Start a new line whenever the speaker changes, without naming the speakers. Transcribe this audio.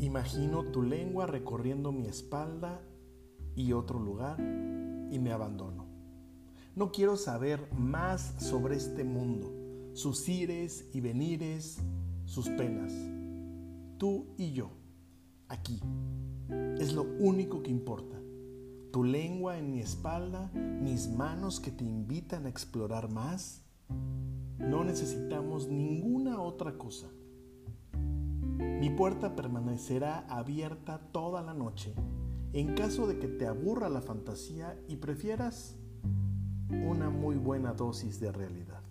Imagino tu lengua recorriendo mi espalda y otro lugar y me abandono. No quiero saber más sobre este mundo, sus ires y venires, sus penas. Tú y yo, aquí, es lo único que importa. Tu lengua en mi espalda, mis manos que te invitan a explorar más. No necesitamos ninguna otra cosa. Mi puerta permanecerá abierta toda la noche en caso de que te aburra la fantasía y prefieras una muy buena dosis de realidad.